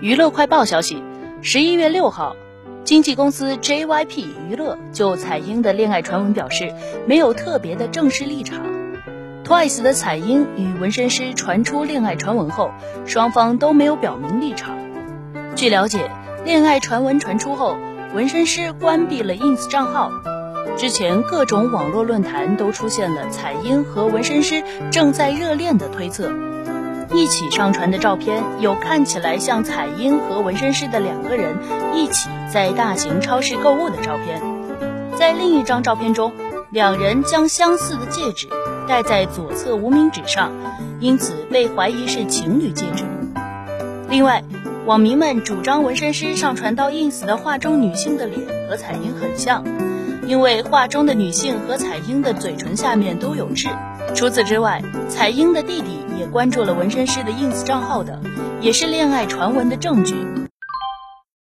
娱乐快报消息，十一月六号，经纪公司 JYP 娱乐就彩英的恋爱传闻表示，没有特别的正式立场。Twice 的彩英与纹身师传出恋爱传闻后，双方都没有表明立场。据了解，恋爱传闻传出后，纹身师关闭了 ins 账号。之前各种网络论坛都出现了彩英和纹身师正在热恋的推测。一起上传的照片有看起来像彩英和纹身师的两个人一起在大型超市购物的照片，在另一张照片中，两人将相似的戒指戴在左侧无名指上，因此被怀疑是情侣戒指。另外，网民们主张纹身师上传到 ins 的画中女性的脸和彩英很像，因为画中的女性和彩英的嘴唇下面都有痣。除此之外，彩英的弟弟也关注了纹身师的 ins 账号等，也是恋爱传闻的证据。